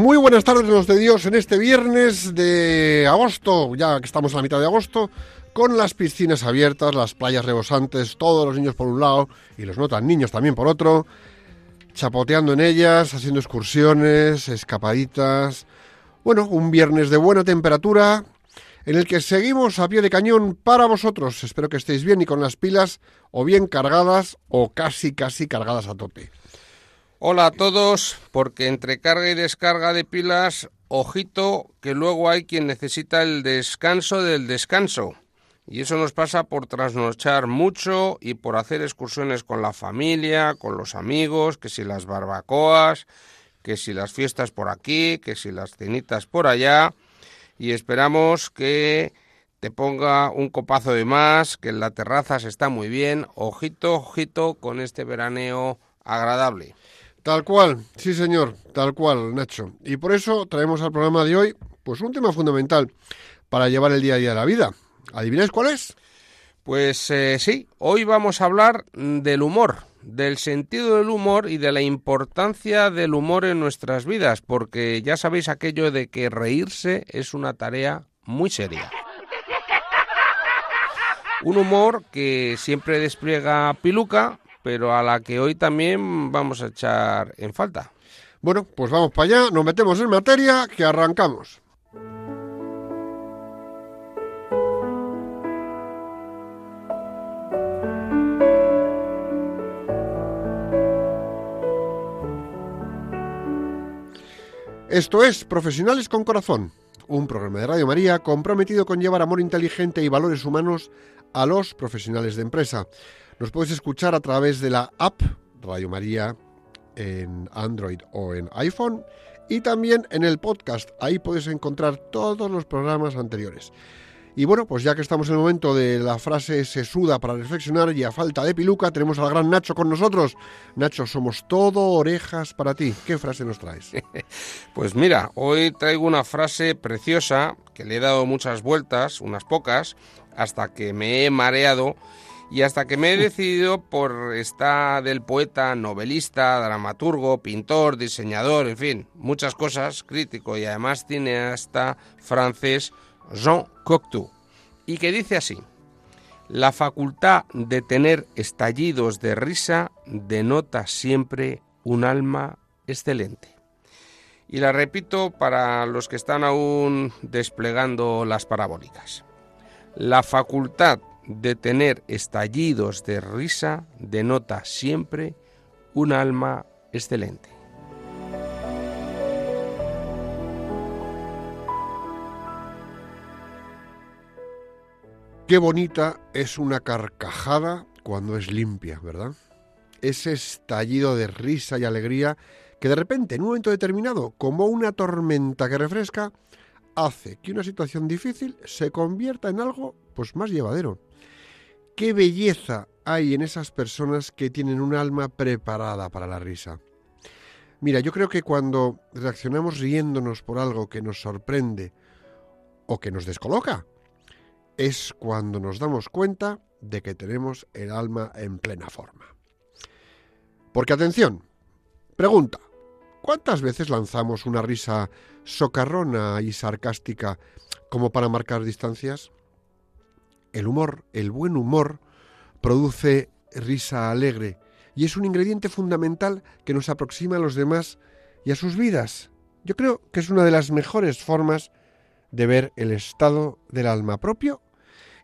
Muy buenas tardes, los de Dios, en este viernes de agosto, ya que estamos a la mitad de agosto, con las piscinas abiertas, las playas rebosantes, todos los niños por un lado y los no tan niños también por otro, chapoteando en ellas, haciendo excursiones, escapaditas. Bueno, un viernes de buena temperatura en el que seguimos a pie de cañón para vosotros. Espero que estéis bien y con las pilas o bien cargadas o casi, casi cargadas a tope. Hola a todos, porque entre carga y descarga de pilas, ojito que luego hay quien necesita el descanso del descanso. Y eso nos pasa por trasnochar mucho y por hacer excursiones con la familia, con los amigos, que si las barbacoas, que si las fiestas por aquí, que si las cenitas por allá. Y esperamos que te ponga un copazo de más, que en la terraza se está muy bien. Ojito, ojito con este veraneo agradable. Tal cual, sí señor, tal cual, Nacho. Y por eso traemos al programa de hoy, pues un tema fundamental para llevar el día a día de la vida. ¿Adivináis cuál es? Pues eh, sí, hoy vamos a hablar del humor, del sentido del humor y de la importancia del humor en nuestras vidas, porque ya sabéis aquello de que reírse es una tarea muy seria. Un humor que siempre despliega piluca, pero a la que hoy también vamos a echar en falta. Bueno, pues vamos para allá, nos metemos en materia, que arrancamos. Esto es Profesionales con Corazón, un programa de Radio María comprometido con llevar amor inteligente y valores humanos a los profesionales de empresa. Nos puedes escuchar a través de la app Radio María en Android o en iPhone y también en el podcast. Ahí puedes encontrar todos los programas anteriores. Y bueno, pues ya que estamos en el momento de la frase se suda para reflexionar y a falta de piluca, tenemos al gran Nacho con nosotros. Nacho, somos todo orejas para ti. ¿Qué frase nos traes? Pues mira, hoy traigo una frase preciosa que le he dado muchas vueltas, unas pocas, hasta que me he mareado y hasta que me he decidido por esta del poeta, novelista, dramaturgo, pintor, diseñador, en fin, muchas cosas, crítico y además cineasta francés Jean Cocteau, y que dice así: La facultad de tener estallidos de risa denota siempre un alma excelente. Y la repito para los que están aún desplegando las parabólicas. La facultad de tener estallidos de risa denota siempre un alma excelente. Qué bonita es una carcajada cuando es limpia, ¿verdad? Ese estallido de risa y alegría que de repente, en un momento determinado, como una tormenta que refresca, hace que una situación difícil se convierta en algo pues más llevadero. Qué belleza hay en esas personas que tienen un alma preparada para la risa. Mira, yo creo que cuando reaccionamos riéndonos por algo que nos sorprende o que nos descoloca, es cuando nos damos cuenta de que tenemos el alma en plena forma. Porque atención, pregunta, ¿cuántas veces lanzamos una risa socarrona y sarcástica como para marcar distancias? El humor, el buen humor, produce risa alegre y es un ingrediente fundamental que nos aproxima a los demás y a sus vidas. Yo creo que es una de las mejores formas de ver el estado del alma propio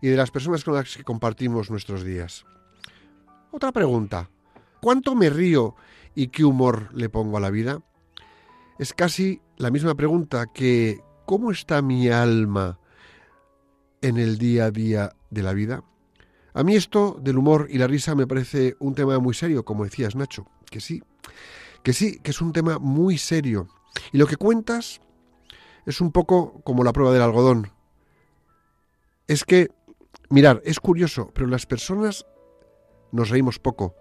y de las personas con las que compartimos nuestros días. Otra pregunta. ¿Cuánto me río y qué humor le pongo a la vida? Es casi la misma pregunta que ¿cómo está mi alma en el día a día de la vida? A mí esto del humor y la risa me parece un tema muy serio, como decías Nacho, que sí, que sí, que es un tema muy serio. Y lo que cuentas es un poco como la prueba del algodón. Es que, mirar, es curioso, pero las personas nos reímos poco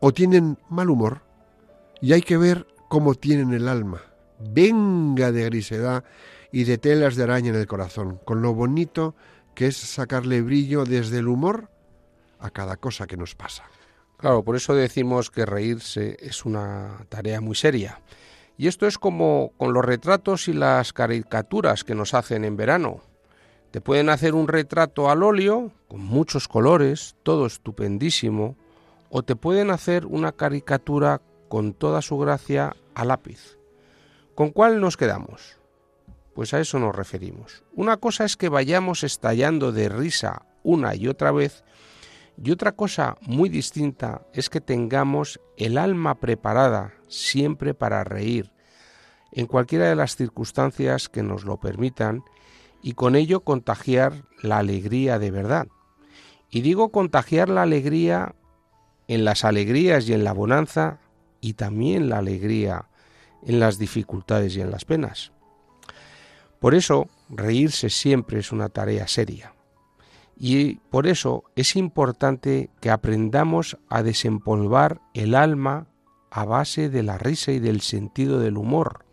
o tienen mal humor y hay que ver cómo tienen el alma. Venga de grisedad y de telas de araña en el corazón, con lo bonito que es sacarle brillo desde el humor a cada cosa que nos pasa. Claro, por eso decimos que reírse es una tarea muy seria. Y esto es como con los retratos y las caricaturas que nos hacen en verano. Te pueden hacer un retrato al óleo, con muchos colores, todo estupendísimo, o te pueden hacer una caricatura con toda su gracia a lápiz. ¿Con cuál nos quedamos? Pues a eso nos referimos. Una cosa es que vayamos estallando de risa una y otra vez, y otra cosa muy distinta es que tengamos el alma preparada siempre para reír, en cualquiera de las circunstancias que nos lo permitan, y con ello contagiar la alegría de verdad. Y digo contagiar la alegría en las alegrías y en la bonanza, y también la alegría en las dificultades y en las penas. Por eso, reírse siempre es una tarea seria. Y por eso es importante que aprendamos a desempolvar el alma a base de la risa y del sentido del humor,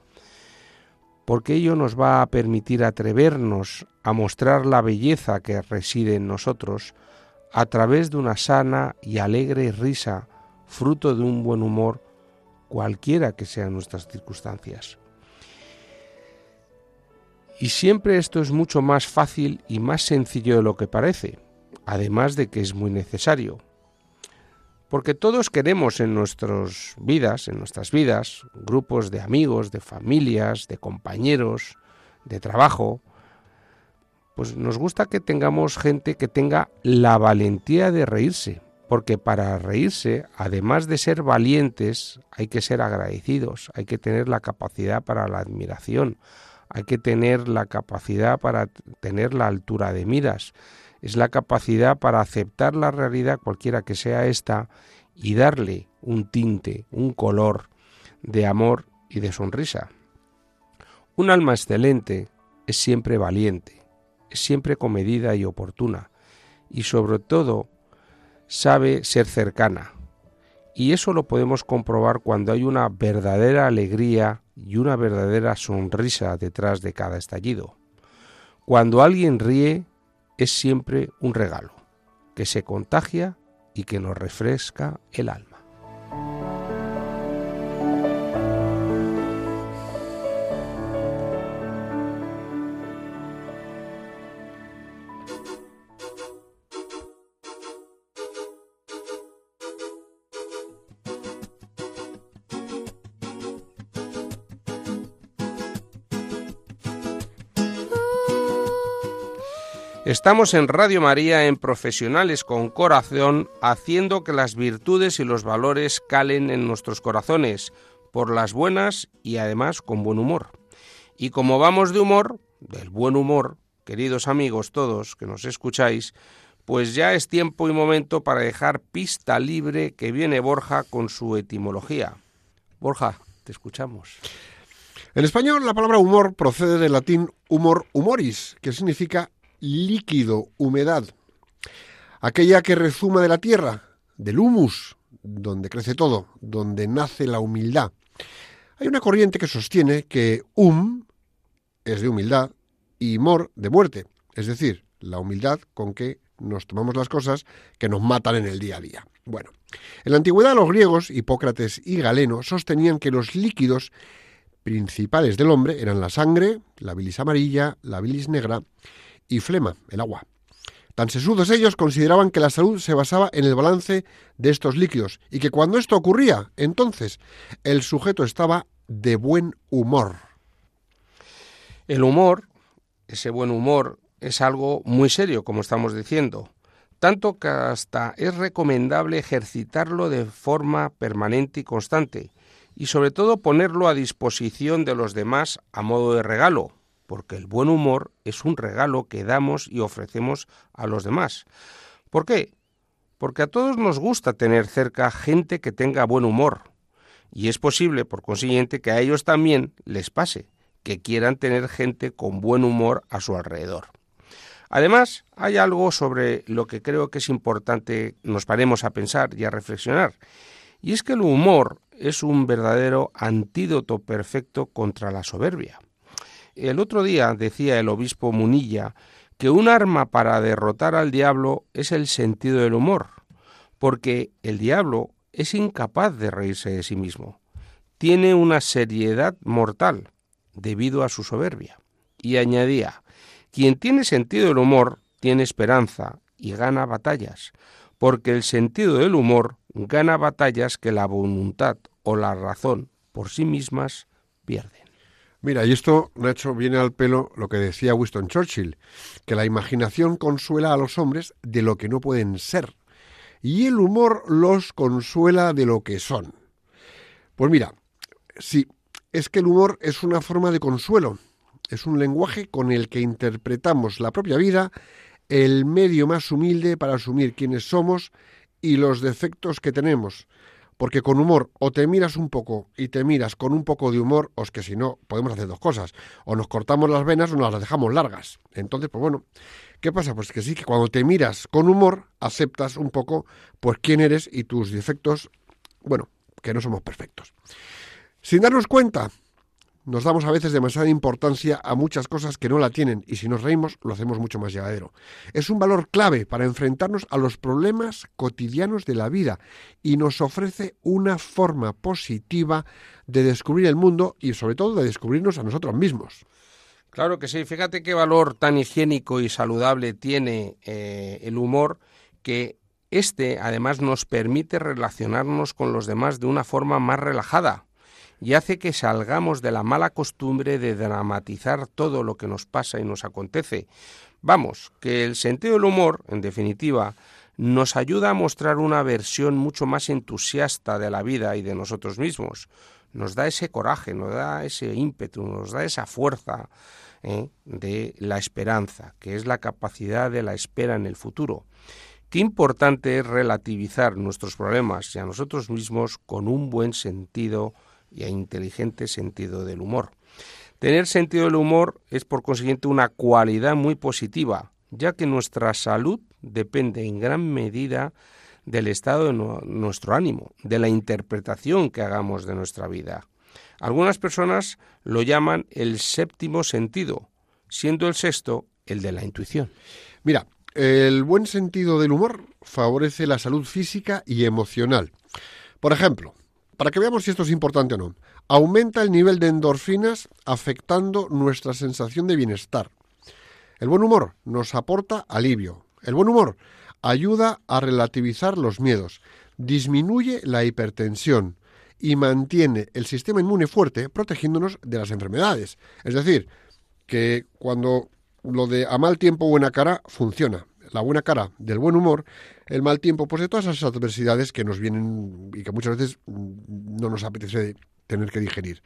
porque ello nos va a permitir atrevernos a mostrar la belleza que reside en nosotros a través de una sana y alegre risa, fruto de un buen humor, cualquiera que sean nuestras circunstancias. Y siempre esto es mucho más fácil y más sencillo de lo que parece, además de que es muy necesario. Porque todos queremos en nuestras vidas, en nuestras vidas, grupos de amigos, de familias, de compañeros, de trabajo, pues nos gusta que tengamos gente que tenga la valentía de reírse, porque para reírse, además de ser valientes, hay que ser agradecidos, hay que tener la capacidad para la admiración, hay que tener la capacidad para tener la altura de miras, es la capacidad para aceptar la realidad cualquiera que sea esta y darle un tinte, un color de amor y de sonrisa. Un alma excelente es siempre valiente, es siempre comedida y oportuna, y sobre todo sabe ser cercana. Y eso lo podemos comprobar cuando hay una verdadera alegría y una verdadera sonrisa detrás de cada estallido. Cuando alguien ríe es siempre un regalo, que se contagia y que nos refresca el alma. Estamos en Radio María en Profesionales con Corazón, haciendo que las virtudes y los valores calen en nuestros corazones, por las buenas y además con buen humor. Y como vamos de humor, del buen humor, queridos amigos todos que nos escucháis, pues ya es tiempo y momento para dejar pista libre que viene Borja con su etimología. Borja, te escuchamos. En español, la palabra humor procede del latín humor humoris, que significa líquido, humedad. Aquella que rezuma de la tierra, del humus, donde crece todo, donde nace la humildad. Hay una corriente que sostiene que hum es de humildad y mor de muerte, es decir, la humildad con que nos tomamos las cosas que nos matan en el día a día. Bueno, en la antigüedad los griegos, Hipócrates y Galeno, sostenían que los líquidos principales del hombre eran la sangre, la bilis amarilla, la bilis negra y flema, el agua. Tan sesudos ellos consideraban que la salud se basaba en el balance de estos líquidos y que cuando esto ocurría, entonces el sujeto estaba de buen humor. El humor, ese buen humor, es algo muy serio, como estamos diciendo, tanto que hasta es recomendable ejercitarlo de forma permanente y constante, y sobre todo ponerlo a disposición de los demás a modo de regalo, porque el buen humor es un regalo que damos y ofrecemos a los demás. ¿Por qué? porque a todos nos gusta tener cerca gente que tenga buen humor, y es posible, por consiguiente, que a ellos también les pase, que quieran tener gente con buen humor a su alrededor. Además, hay algo sobre lo que creo que es importante nos paremos a pensar y a reflexionar, y es que el humor es un verdadero antídoto perfecto contra la soberbia. El otro día decía el obispo Munilla que un arma para derrotar al diablo es el sentido del humor, porque el diablo es incapaz de reírse de sí mismo. Tiene una seriedad mortal debido a su soberbia. Y añadía, quien tiene sentido del humor tiene esperanza y gana batallas, porque el sentido del humor gana batallas que la voluntad o la razón por sí mismas pierden. Mira, y esto, Nacho, viene al pelo lo que decía Winston Churchill, que la imaginación consuela a los hombres de lo que no pueden ser, y el humor los consuela de lo que son. Pues mira, sí, es que el humor es una forma de consuelo, es un lenguaje con el que interpretamos la propia vida, el medio más humilde para asumir quiénes somos y los defectos que tenemos. Porque con humor o te miras un poco y te miras con un poco de humor, o es que si no, podemos hacer dos cosas. O nos cortamos las venas o nos las dejamos largas. Entonces, pues bueno, ¿qué pasa? Pues que sí, que cuando te miras con humor, aceptas un poco pues quién eres y tus defectos, bueno, que no somos perfectos. Sin darnos cuenta, nos damos a veces demasiada importancia a muchas cosas que no la tienen y si nos reímos lo hacemos mucho más llevadero. Es un valor clave para enfrentarnos a los problemas cotidianos de la vida y nos ofrece una forma positiva de descubrir el mundo y sobre todo de descubrirnos a nosotros mismos. Claro que sí, fíjate qué valor tan higiénico y saludable tiene eh, el humor que este además nos permite relacionarnos con los demás de una forma más relajada, y hace que salgamos de la mala costumbre de dramatizar todo lo que nos pasa y nos acontece. Vamos, que el sentido del humor, en definitiva, nos ayuda a mostrar una versión mucho más entusiasta de la vida y de nosotros mismos. Nos da ese coraje, nos da ese ímpetu, nos da esa fuerza ¿eh? de la esperanza, que es la capacidad de la espera en el futuro. Qué importante es relativizar nuestros problemas y a nosotros mismos con un buen sentido y a inteligente sentido del humor. Tener sentido del humor es por consiguiente una cualidad muy positiva, ya que nuestra salud depende en gran medida del estado de nuestro ánimo, de la interpretación que hagamos de nuestra vida. Algunas personas lo llaman el séptimo sentido, siendo el sexto el de la intuición. Mira, el buen sentido del humor favorece la salud física y emocional. Por ejemplo, para que veamos si esto es importante o no. Aumenta el nivel de endorfinas afectando nuestra sensación de bienestar. El buen humor nos aporta alivio. El buen humor ayuda a relativizar los miedos, disminuye la hipertensión y mantiene el sistema inmune fuerte protegiéndonos de las enfermedades. Es decir, que cuando lo de a mal tiempo buena cara funciona la buena cara del buen humor, el mal tiempo, pues de todas esas adversidades que nos vienen y que muchas veces no nos apetece tener que digerir.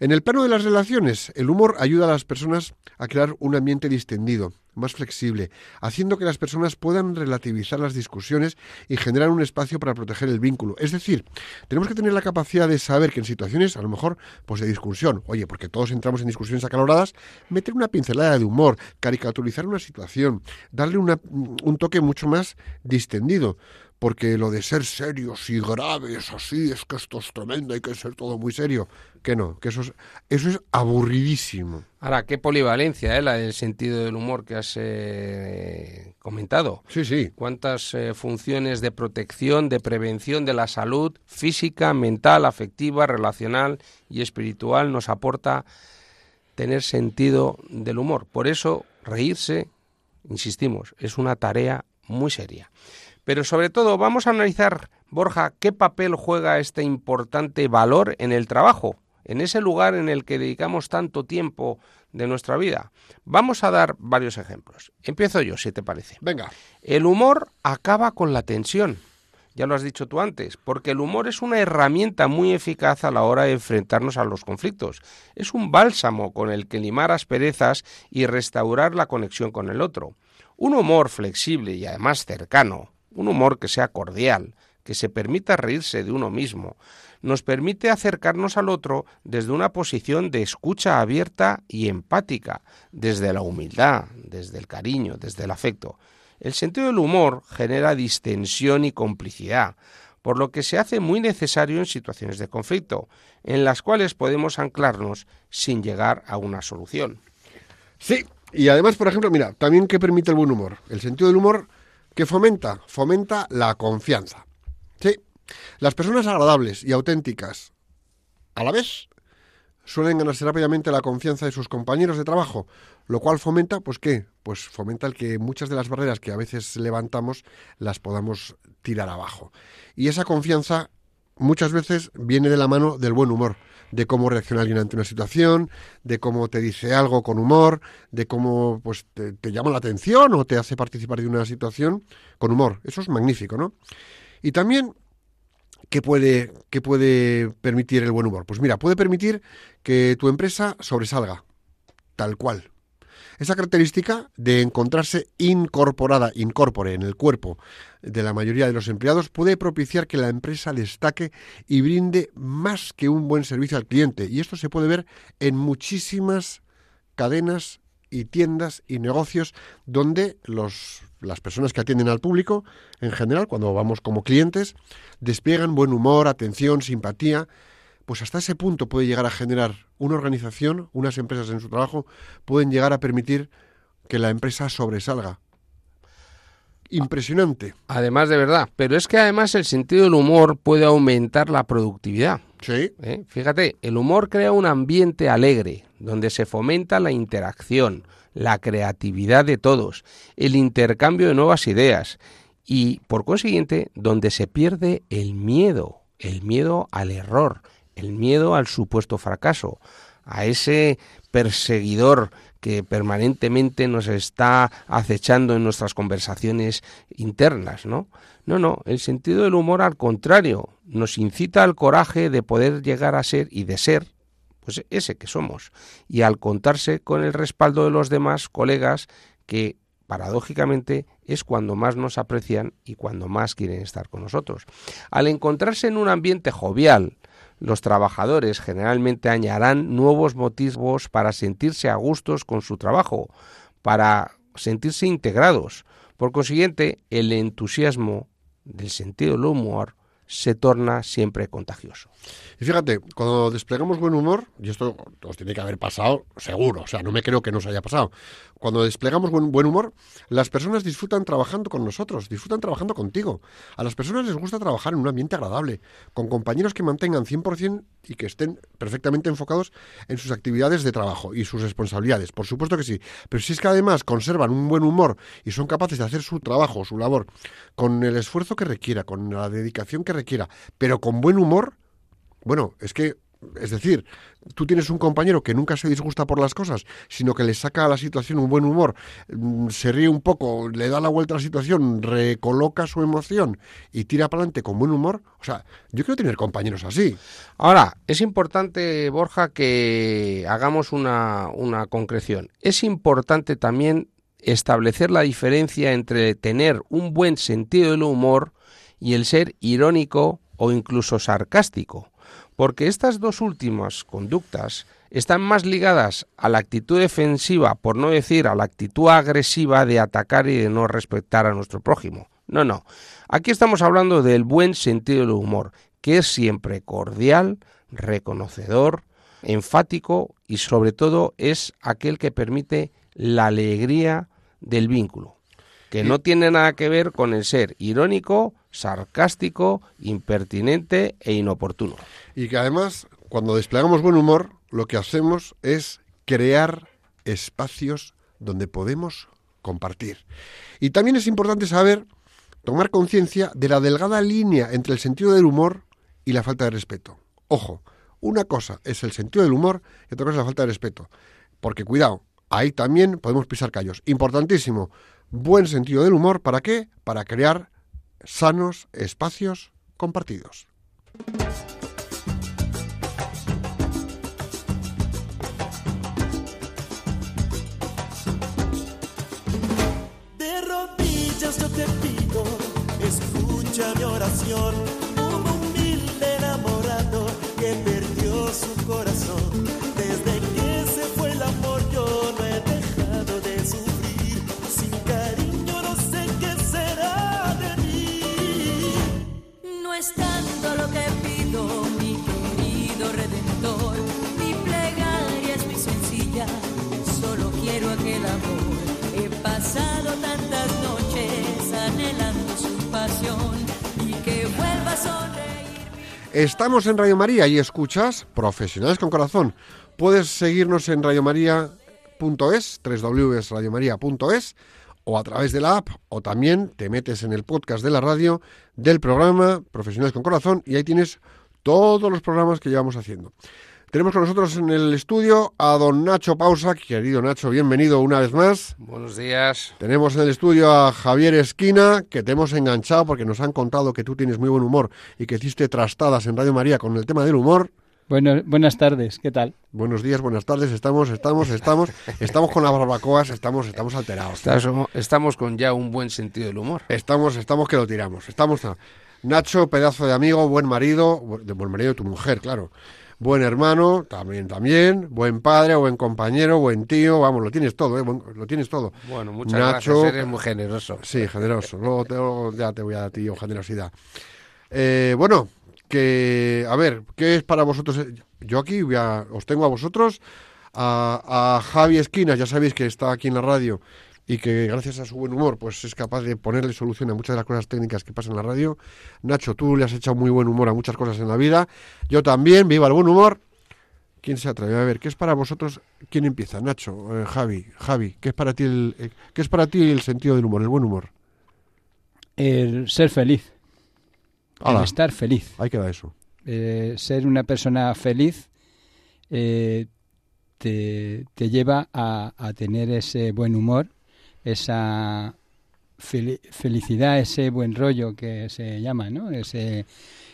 En el plano de las relaciones, el humor ayuda a las personas a crear un ambiente distendido, más flexible, haciendo que las personas puedan relativizar las discusiones y generar un espacio para proteger el vínculo. Es decir, tenemos que tener la capacidad de saber que en situaciones, a lo mejor, pues de discusión, oye, porque todos entramos en discusiones acaloradas, meter una pincelada de humor, caricaturizar una situación, darle un toque mucho más distendido porque lo de ser serios y graves así, es que esto es tremendo, hay que ser todo muy serio. Que no, que eso es, eso es aburridísimo. Ahora, qué polivalencia, ¿eh? la del sentido del humor que has eh, comentado. Sí, sí. Cuántas eh, funciones de protección, de prevención de la salud física, mental, afectiva, relacional y espiritual nos aporta tener sentido del humor. Por eso, reírse, insistimos, es una tarea muy seria. Pero sobre todo vamos a analizar, Borja, qué papel juega este importante valor en el trabajo, en ese lugar en el que dedicamos tanto tiempo de nuestra vida. Vamos a dar varios ejemplos. Empiezo yo, si te parece. Venga. El humor acaba con la tensión. Ya lo has dicho tú antes, porque el humor es una herramienta muy eficaz a la hora de enfrentarnos a los conflictos. Es un bálsamo con el que limar asperezas y restaurar la conexión con el otro. Un humor flexible y además cercano, un humor que sea cordial, que se permita reírse de uno mismo, nos permite acercarnos al otro desde una posición de escucha abierta y empática, desde la humildad, desde el cariño, desde el afecto. El sentido del humor genera distensión y complicidad, por lo que se hace muy necesario en situaciones de conflicto, en las cuales podemos anclarnos sin llegar a una solución. Sí, y además, por ejemplo, mira, también que permite el buen humor. El sentido del humor que fomenta, fomenta la confianza. Sí, las personas agradables y auténticas, a la vez, suelen ganarse rápidamente la confianza de sus compañeros de trabajo, lo cual fomenta, pues qué, pues fomenta el que muchas de las barreras que a veces levantamos las podamos tirar abajo. Y esa confianza muchas veces viene de la mano del buen humor, de cómo reacciona alguien ante una situación, de cómo te dice algo con humor, de cómo pues te, llama la atención o te hace participar de una situación con humor. Eso es magnífico, ¿no? Y también ¿Qué puede, ¿Qué puede permitir el buen humor? Pues mira, puede permitir que tu empresa sobresalga, tal cual. Esa característica de encontrarse incorporada, incorpore en el cuerpo de la mayoría de los empleados puede propiciar que la empresa destaque y brinde más que un buen servicio al cliente. Y esto se puede ver en muchísimas cadenas y tiendas y negocios donde los, las personas que atienden al público, en general, cuando vamos como clientes, despliegan buen humor, atención, simpatía, pues hasta ese punto puede llegar a generar una organización, unas empresas en su trabajo, pueden llegar a permitir que la empresa sobresalga. Impresionante. Además de verdad, pero es que además el sentido del humor puede aumentar la productividad. Sí. ¿eh? Fíjate, el humor crea un ambiente alegre, donde se fomenta la interacción, la creatividad de todos, el intercambio de nuevas ideas y, por consiguiente, donde se pierde el miedo, el miedo al error, el miedo al supuesto fracaso, a ese perseguidor que permanentemente nos está acechando en nuestras conversaciones internas, ¿no? No, no, el sentido del humor al contrario, nos incita al coraje de poder llegar a ser y de ser pues ese que somos y al contarse con el respaldo de los demás colegas que paradójicamente es cuando más nos aprecian y cuando más quieren estar con nosotros. Al encontrarse en un ambiente jovial, los trabajadores generalmente añarán nuevos motivos para sentirse a gustos con su trabajo, para sentirse integrados. Por consiguiente, el entusiasmo del sentido del humor se torna siempre contagioso. Y fíjate, cuando desplegamos buen humor, y esto os tiene que haber pasado seguro, o sea, no me creo que nos haya pasado, cuando desplegamos buen, buen humor, las personas disfrutan trabajando con nosotros, disfrutan trabajando contigo. A las personas les gusta trabajar en un ambiente agradable, con compañeros que mantengan 100% y que estén perfectamente enfocados en sus actividades de trabajo y sus responsabilidades. Por supuesto que sí. Pero si es que además conservan un buen humor y son capaces de hacer su trabajo, su labor, con el esfuerzo que requiera, con la dedicación que requiera, pero con buen humor, bueno, es que es decir, tú tienes un compañero que nunca se disgusta por las cosas, sino que le saca a la situación un buen humor, mm, se ríe un poco, le da la vuelta a la situación, recoloca su emoción y tira para adelante con buen humor. O sea, yo quiero tener compañeros así. Ahora, es importante, Borja, que hagamos una, una concreción. Es importante también establecer la diferencia entre tener un buen sentido del humor y el ser irónico o incluso sarcástico porque estas dos últimas conductas están más ligadas a la actitud defensiva, por no decir a la actitud agresiva de atacar y de no respetar a nuestro prójimo. No, no. Aquí estamos hablando del buen sentido del humor, que es siempre cordial, reconocedor, enfático y sobre todo es aquel que permite la alegría del vínculo, que no tiene nada que ver con el ser irónico, sarcástico, impertinente e inoportuno. Y que además, cuando desplegamos buen humor, lo que hacemos es crear espacios donde podemos compartir. Y también es importante saber, tomar conciencia de la delgada línea entre el sentido del humor y la falta de respeto. Ojo, una cosa es el sentido del humor y otra cosa es la falta de respeto. Porque cuidado, ahí también podemos pisar callos. Importantísimo, buen sentido del humor, ¿para qué? Para crear sanos espacios compartidos. De rodillas yo te pido escucha mi oración. Y que vuelva a sonreír. Estamos en Radio María y escuchas Profesionales con Corazón. Puedes seguirnos en radiomaria.es, www.radiomaria.es o a través de la app o también te metes en el podcast de la radio del programa Profesionales con Corazón y ahí tienes todos los programas que llevamos haciendo. Tenemos con nosotros en el estudio a don Nacho Pausa. Querido Nacho, bienvenido una vez más. Buenos días. Tenemos en el estudio a Javier Esquina, que te hemos enganchado porque nos han contado que tú tienes muy buen humor y que hiciste trastadas en Radio María con el tema del humor. Bueno, buenas tardes, ¿qué tal? Buenos días, buenas tardes, estamos, estamos, estamos, estamos con las barbacoas, estamos, estamos alterados. Estamos, estamos con ya un buen sentido del humor. Estamos, estamos que lo tiramos. Estamos a- Nacho, pedazo de amigo, buen marido, de buen marido de tu mujer, claro. Buen hermano, también, también, buen padre, buen compañero, buen tío, vamos, lo tienes todo, ¿eh? Lo tienes todo. Bueno, muchas Nacho, gracias, eres muy generoso. Sí, generoso. Luego, te- luego ya te voy a dar a ti yo generosidad. Eh, bueno, que a ver, ¿qué es para vosotros? Yo aquí voy a- os tengo a vosotros, a, a Javi Esquinas, ya sabéis que está aquí en la radio y que gracias a su buen humor pues es capaz de ponerle solución a muchas de las cosas técnicas que pasan en la radio. Nacho, tú le has echado muy buen humor a muchas cosas en la vida. Yo también, viva el buen humor. ¿Quién se atreve? A ver, ¿qué es para vosotros? ¿Quién empieza? Nacho, eh, Javi, Javi, ¿qué es para ti el, eh, qué es para ti el sentido del humor, el buen humor? El ser feliz, el estar feliz. ahí queda eso. Eh, ser una persona feliz eh, te, te lleva a, a tener ese buen humor, esa fel- felicidad, ese buen rollo que se llama, ¿no? Ese,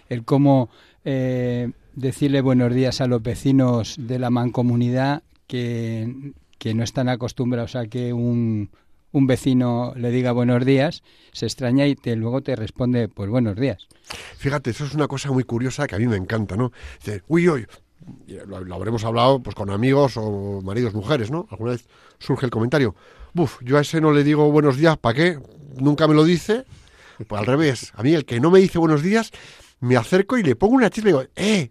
el cómo eh, decirle buenos días a los vecinos de la mancomunidad que, que no están acostumbrados a que un, un vecino le diga buenos días, se extraña y te, luego te responde, pues buenos días. Fíjate, eso es una cosa muy curiosa que a mí me encanta, ¿no? Dice, uy, uy, lo, lo habremos hablado pues con amigos o maridos, mujeres, ¿no? Alguna vez surge el comentario, buf, yo a ese no le digo buenos días, ¿para qué? Nunca me lo dice. Pues al revés, a mí el que no me dice buenos días, me acerco y le pongo una chispa y digo, ¡eh!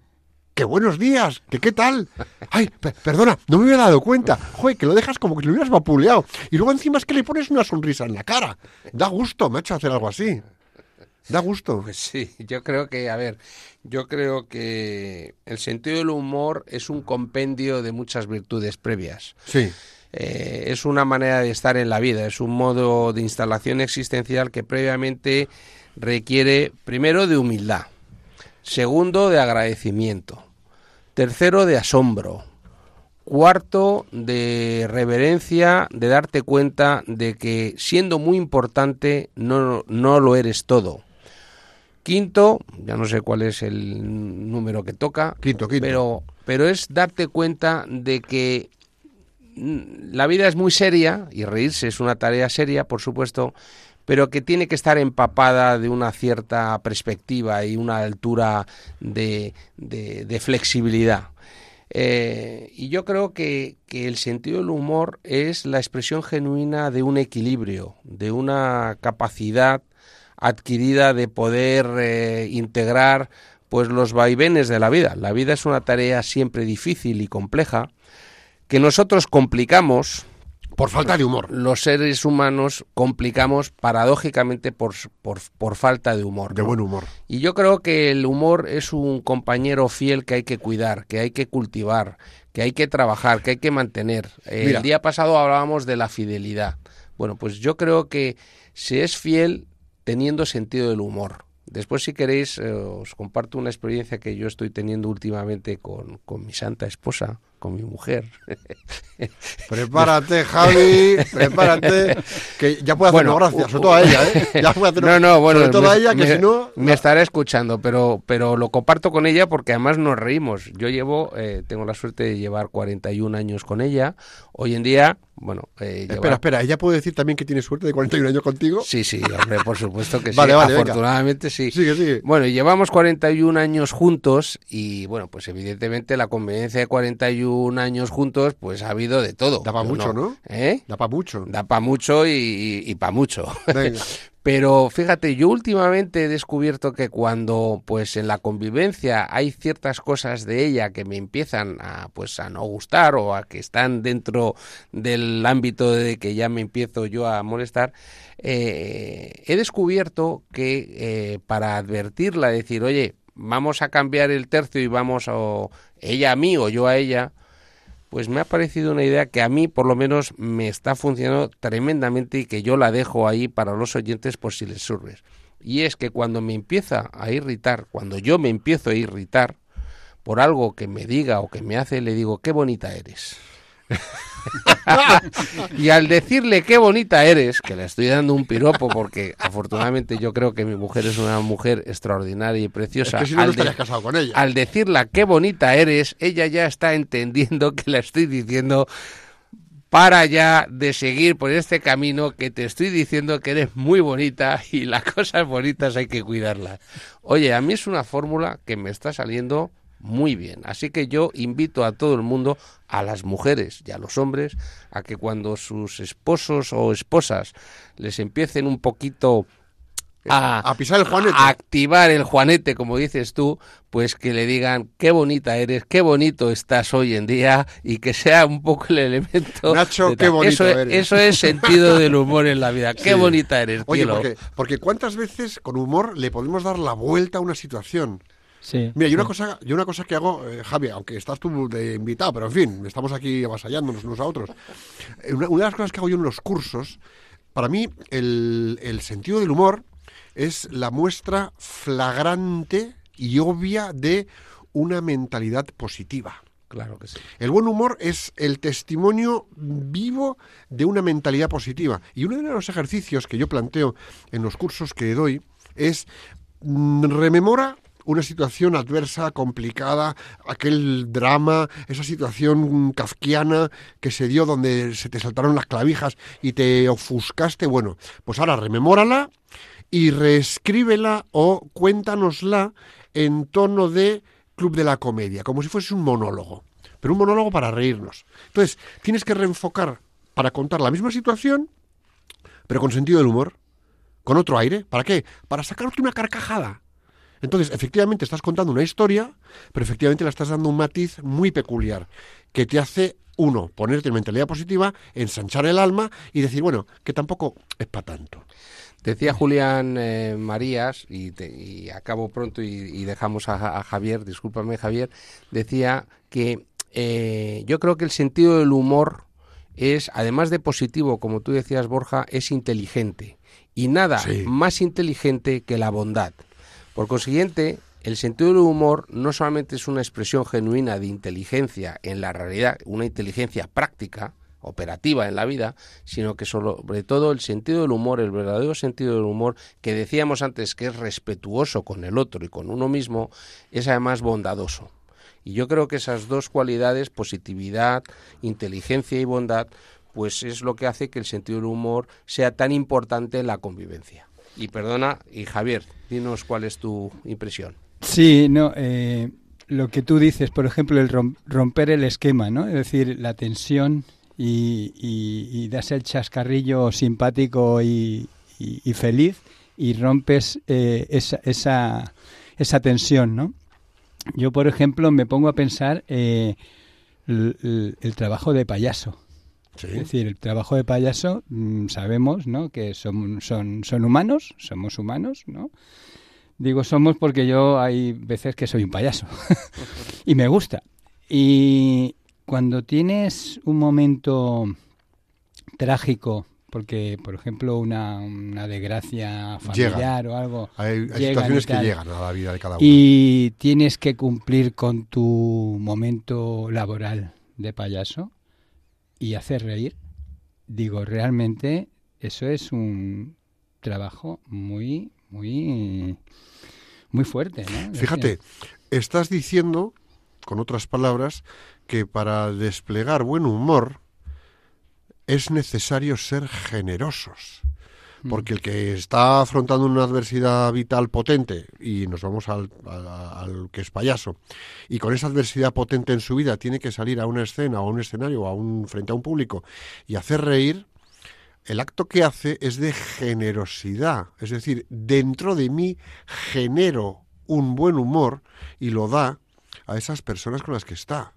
¡Qué buenos días! ¿Qué qué tal? Ay, pe- perdona, no me había dado cuenta. Joder, que lo dejas como que lo hubieras vapuleado. Y luego encima es que le pones una sonrisa en la cara. Da gusto, macho, hacer algo así. Da gusto. Pues sí, yo creo que, a ver, yo creo que el sentido del humor es un compendio de muchas virtudes previas. Sí. Eh, es una manera de estar en la vida, es un modo de instalación existencial que previamente requiere, primero, de humildad, segundo, de agradecimiento, tercero, de asombro, cuarto, de reverencia, de darte cuenta de que siendo muy importante no, no lo eres todo. Quinto, ya no sé cuál es el número que toca, Quinto, quinto. pero, pero es darte cuenta de que la vida es muy seria y reírse es una tarea seria, por supuesto, pero que tiene que estar empapada de una cierta perspectiva y una altura de, de- flexibilidad. Eh, y yo creo que, que el sentido del humor es la expresión genuina de un equilibrio, de una capacidad adquirida de poder eh, integrar pues los vaivenes de la vida. La vida es una tarea siempre difícil y compleja que nosotros complicamos Por falta de humor. los seres humanos complicamos paradójicamente por, por, por falta de humor. De ¿no? buen humor. Y yo creo que el humor es un compañero fiel que hay que cuidar, que hay que cultivar, que hay que trabajar, que hay que mantener. Eh. El día pasado hablábamos de la fidelidad. Bueno, pues yo creo que se es fiel teniendo sentido del humor. Después, si queréis, eh, os comparto una experiencia que yo estoy teniendo últimamente con, con mi santa esposa, con mi mujer. Prepárate, Javi, prepárate, que ya puede hacer Bueno, gracias, sobre todo a ella, ¿eh? Ya puede hacer No, no, bueno, sobre todo me, a ella, que me- si no... me estará escuchando, pero, pero lo comparto con ella porque además nos reímos. Yo llevo, eh, tengo la suerte de llevar 41 años con ella. Hoy en día, bueno, eh, Espera, espera, ¿ella puede decir también que tiene suerte de 41 años contigo? Sí, sí, hombre, por supuesto que sí. Vale, vale, venga. Afortunadamente sí. Sigue, sigue. Bueno, y llevamos 41 años juntos y bueno, pues evidentemente la convivencia de 41 años juntos, pues ha habido de todo. Da pa' Yo mucho, ¿no? ¿Eh? Da para mucho. Da para mucho y, y, para mucho. Venga. Pero fíjate, yo últimamente he descubierto que cuando pues en la convivencia hay ciertas cosas de ella que me empiezan a pues a no gustar o a que están dentro del ámbito de que ya me empiezo yo a molestar, eh, he descubierto que eh, para advertirla, decir, oye, vamos a cambiar el tercio y vamos a ella a mí o yo a ella, pues me ha parecido una idea que a mí por lo menos me está funcionando tremendamente y que yo la dejo ahí para los oyentes por si les sirve. Y es que cuando me empieza a irritar, cuando yo me empiezo a irritar por algo que me diga o que me hace, le digo, qué bonita eres. y al decirle qué bonita eres, que le estoy dando un piropo porque afortunadamente yo creo que mi mujer es una mujer extraordinaria y Es preciosa. que si no, no al de- casado con ella. al decirla qué bonita eres, ella ya está entendiendo que la estoy diciendo para ya de seguir por este camino que te estoy diciendo que eres muy bonita y las cosas bonitas hay que cuidarlas. Oye, a mí es una fórmula que me está saliendo muy bien. Así que yo invito a todo el mundo, a las mujeres y a los hombres, a que cuando sus esposos o esposas les empiecen un poquito a, A pisar el juanete. a activar el juanete, como dices tú, pues que le digan qué bonita eres, qué bonito estás hoy en día y que sea un poco el elemento. Nacho, de qué bonito eso, es- eres. Eso es sentido del humor en la vida. Qué Sí. bonita eres, Oye, cielo. porque, porque cuántas veces con humor le podemos dar la vuelta a una situación. Sí. Mira, y una sí. cosa, yo una cosa que hago, eh, Javi, aunque estás tú de invitado, pero en fin, estamos aquí avasallándonos unos a otros. Eh, Una, una de las cosas que hago yo en los cursos, para mí el, el sentido del humor es la muestra flagrante y obvia de una mentalidad positiva. Claro que sí. El buen humor es el testimonio vivo de una mentalidad positiva. Y uno de los ejercicios que yo planteo en los cursos que doy es mm, rememora una situación adversa, complicada, aquel drama, esa situación kafkiana que se dio donde se te saltaron las clavijas y te ofuscaste. Bueno, pues ahora rememórala y reescríbela o cuéntanosla en tono de Club de la Comedia, como si fuese un monólogo, pero un monólogo para reírnos. Entonces, tienes que reenfocar para contar la misma situación, pero con sentido del humor, con otro aire. ¿Para qué? Para sacarte una carcajada. Entonces, efectivamente, estás contando una historia, pero efectivamente le estás dando un matiz muy peculiar, que te hace, uno, ponerte en mentalidad positiva, ensanchar el alma y decir, bueno, que tampoco es para tanto. Decía Julián eh, Marías, y, te- y acabo pronto y, y dejamos a, a Javier, discúlpame Javier, decía que eh, yo creo que el sentido del humor es, además de positivo, como tú decías Borja, es inteligente. Y nada Sí. más inteligente que la bondad. Por consiguiente, el sentido del humor no solamente es una expresión genuina de inteligencia en la realidad, una inteligencia práctica, operativa en la vida, sino que sobre todo el sentido del humor, el verdadero sentido del humor, que decíamos antes que es respetuoso con el otro y con uno mismo, es además bondadoso. Y yo creo que esas dos cualidades, positividad, inteligencia y bondad, pues es lo que hace que el sentido del humor sea tan importante en la convivencia. Y perdona, y Javier, dinos cuál es tu impresión. Sí, no, eh, lo que tú dices, por ejemplo, el rom- romper el esquema, ¿no? Es decir, la tensión y, y, das el chascarrillo simpático y, feliz y rompes eh, esa, esa, esa tensión, ¿no? Yo, por ejemplo, me pongo a pensar eh, el- el trabajo de payaso. Es decir, el trabajo de payaso, mm, sabemos, ¿no? Que son, son, son humanos, somos humanos, ¿no? Digo somos porque yo hay veces que soy un payaso y me gusta. Y cuando tienes un momento trágico, porque por ejemplo una, una desgracia familiar o algo, Hay, situaciones que llegan a la vida de cada uno. y tienes que cumplir con tu momento laboral de payaso y hacer reír, digo, realmente eso es un trabajo muy, muy, muy fuerte. Fíjate, estás diciendo, con otras palabras, que para desplegar buen humor es necesario ser generosos. Porque el que está afrontando una adversidad vital potente, y nos vamos al, al- al que es payaso, y con esa adversidad potente en su vida tiene que salir a una escena o a un escenario o a un, frente a un público y hacer reír, el acto que hace es de generosidad. Es decir, dentro de mí genero un buen humor y lo da a esas personas con las que está.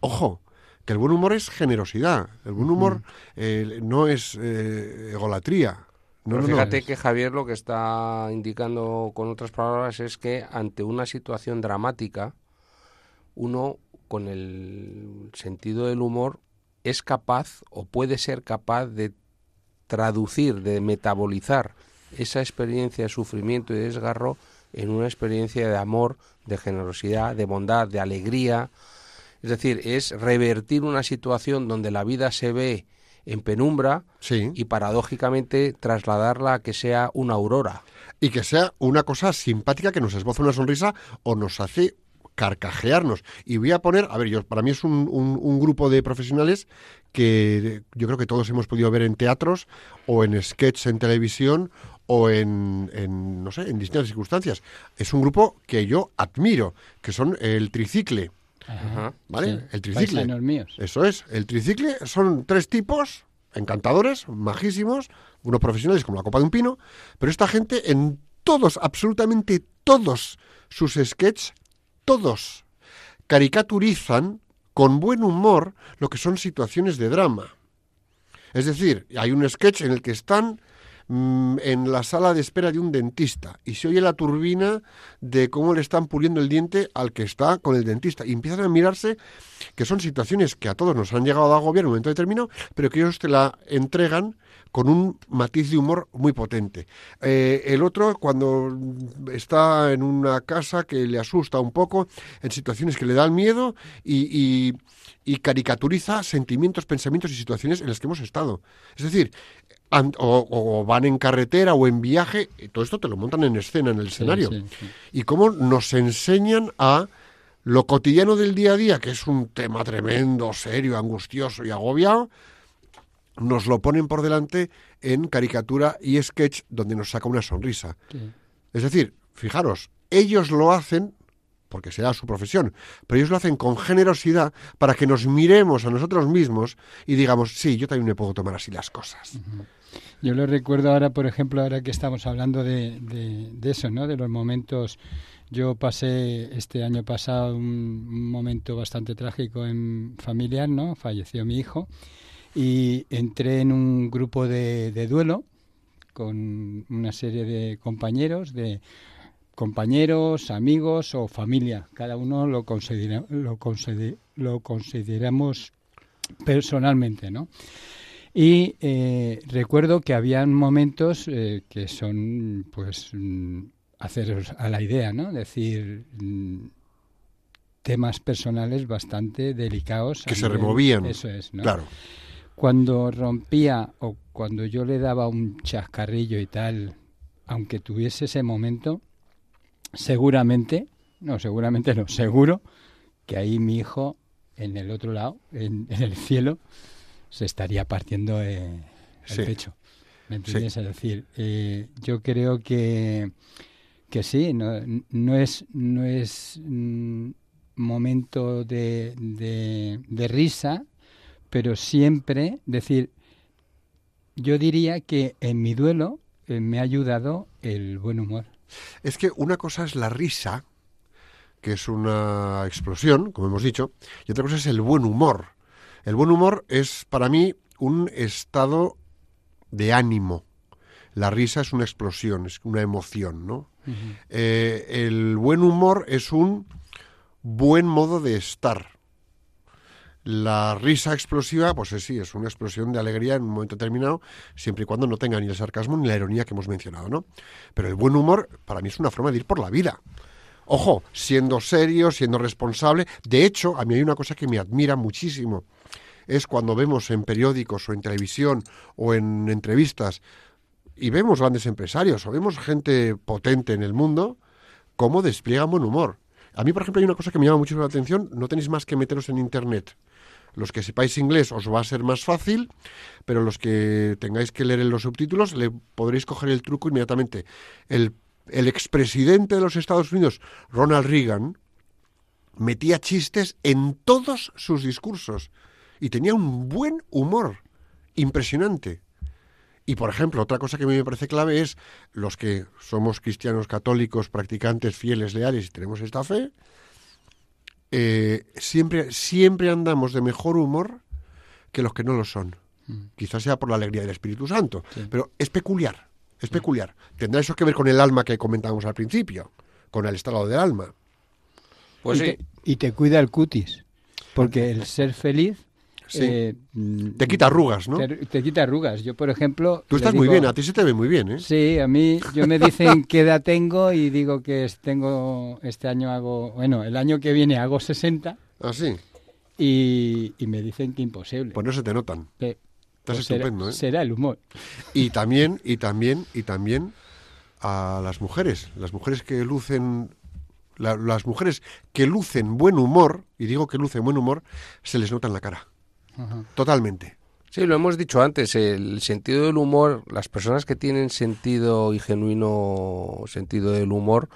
Ojo, que el buen humor es generosidad. El buen humor eh, no es eh, egolatría. No, Pero no. fíjate que Javier lo que está indicando con otras palabras es que ante una situación dramática, uno con el sentido del humor es capaz o puede ser capaz de traducir, de metabolizar esa experiencia de sufrimiento y de desgarro en una experiencia de amor, de generosidad, de bondad, de alegría. Es decir, es revertir una situación donde la vida se ve en penumbra Sí. y paradójicamente trasladarla a que sea una aurora. y que sea una cosa simpática que nos esboza una sonrisa o nos hace carcajearnos. Y voy a poner, a ver, yo para mí es un, un- un grupo de profesionales que yo creo que todos hemos podido ver en teatros o en sketches en televisión o en, en, no sé, en distintas circunstancias. Es un grupo que yo admiro, que son el tricicle. Ajá. ¿Vale? sí, El tricicle. míos. Eso es, el tricicle son tres tipos encantadores, majísimos, unos profesionales como la copa de un pino, pero esta gente en todos, absolutamente todos sus sketches, todos, caricaturizan con buen humor lo que son situaciones de drama. Es decir, hay un sketch en el que están mm, en la sala de espera de un dentista y se oye la turbina de cómo le están puliendo el diente al que está con el dentista y empiezan a mirarse que son situaciones que a todos nos han llegado a agobiar en un momento determinado, pero que ellos te la entregan con un matiz de humor muy potente. Eh, el otro, cuando está en una casa que le asusta un poco, en situaciones que le dan miedo y, y- y caricaturiza sentimientos, pensamientos y situaciones en las que hemos estado. Es decir, o, o van en carretera o en viaje, y todo esto te lo montan en escena, en el Sí, escenario. sí, sí. Y cómo nos enseñan a lo cotidiano del día a día, que es un tema tremendo, serio, angustioso y agobiado, nos lo ponen por delante en caricatura y sketch donde nos saca una sonrisa. Sí. Es decir, fijaros, ellos lo hacen porque será su profesión, pero ellos lo hacen con generosidad para que nos miremos a nosotros mismos y digamos, sí, yo también me puedo tomar así las cosas. Yo lo recuerdo ahora, por ejemplo, ahora que estamos hablando de, de- de eso, ¿no? De los momentos. Yo pasé este año pasado un, un momento bastante trágico en familiar, ¿no? Falleció mi hijo y entré en un grupo de, de duelo con una serie de compañeros, de compañeros, amigos o familia. Cada uno lo considera, lo, consider- lo consideramos personalmente, ¿no? Y eh, recuerdo que habían momentos eh, que son, pues, mm, haceros a la idea, ¿no? Decir, mm, temas personales bastante delicados. Que se nivel- removían. Eso es, ¿no? Claro. Cuando rompía o cuando yo le daba un chascarrillo y tal, aunque tuviese ese momento, seguramente, no, seguramente no, seguro que ahí mi hijo en el otro lado, en, en el cielo, se estaría partiendo eh, el Sí. pecho. ¿Me entiendes? Es decir, eh, yo creo que, que sí, no, no es, no es mm, momento de, de, de risa, pero siempre, decir, yo diría que en mi duelo eh, me ha ayudado el buen humor. Es que una cosa es la risa, que es una explosión, como hemos dicho, y otra cosa es el buen humor. El buen humor es para mí un estado de ánimo. La risa es una explosión, es una emoción, ¿no? Eh, el buen humor es un buen modo de estar. La risa explosiva, pues es, sí, es una explosión de alegría en un momento determinado, siempre y cuando no tenga ni el sarcasmo ni la ironía que hemos mencionado, ¿no? Pero el buen humor, para mí, es una forma de ir por la vida. Ojo, siendo serio, siendo responsable. De hecho, a mí hay una cosa que me admira muchísimo. Es cuando vemos en periódicos o en televisión o en entrevistas y vemos grandes empresarios o vemos gente potente en el mundo, cómo despliegan buen humor. A mí, por ejemplo, hay una cosa que me llama mucho la atención. No tenéis más que meteros en Internet. Los que sepáis inglés os va a ser más fácil, pero los que tengáis que leer en los subtítulos le podréis coger el truco inmediatamente. El, el expresidente de los Estados Unidos, Ronald Reagan, metía chistes en todos sus discursos y tenía un buen humor impresionante. Y por ejemplo, otra cosa que a mí me parece clave es los que somos cristianos católicos, practicantes, fieles, leales y tenemos esta fe, eh, siempre, siempre andamos de mejor humor que los que no lo son. Quizás sea por la alegría del Espíritu Santo, Sí. pero es peculiar, es peculiar. Tendrá eso que ver con el alma que comentábamos al principio, con el estado del alma. Pues y, sí, te, y te cuida el cutis, porque el ser feliz Sí. eh, Te quita arrugas, ¿no? te, te quita arrugas. Yo, por ejemplo... Tú estás muy bien, a ti se te ve muy bien, ¿eh? Sí, a mí, yo me dicen qué edad tengo y digo que tengo, este año hago, bueno, el año que viene hago 60 Ah, sí. y, y me dicen que imposible. Pues no se te notan. Que- Estás pues será- estupendo, ¿eh? Será el humor. Y también, y también, y también a las mujeres. Las mujeres que lucen. la- las mujeres que lucen buen humor, y digo que lucen buen humor, se les nota en la cara. Ajá. Totalmente. Sí, lo hemos dicho antes, el sentido del humor, las personas que tienen sentido y genuino sentido del humor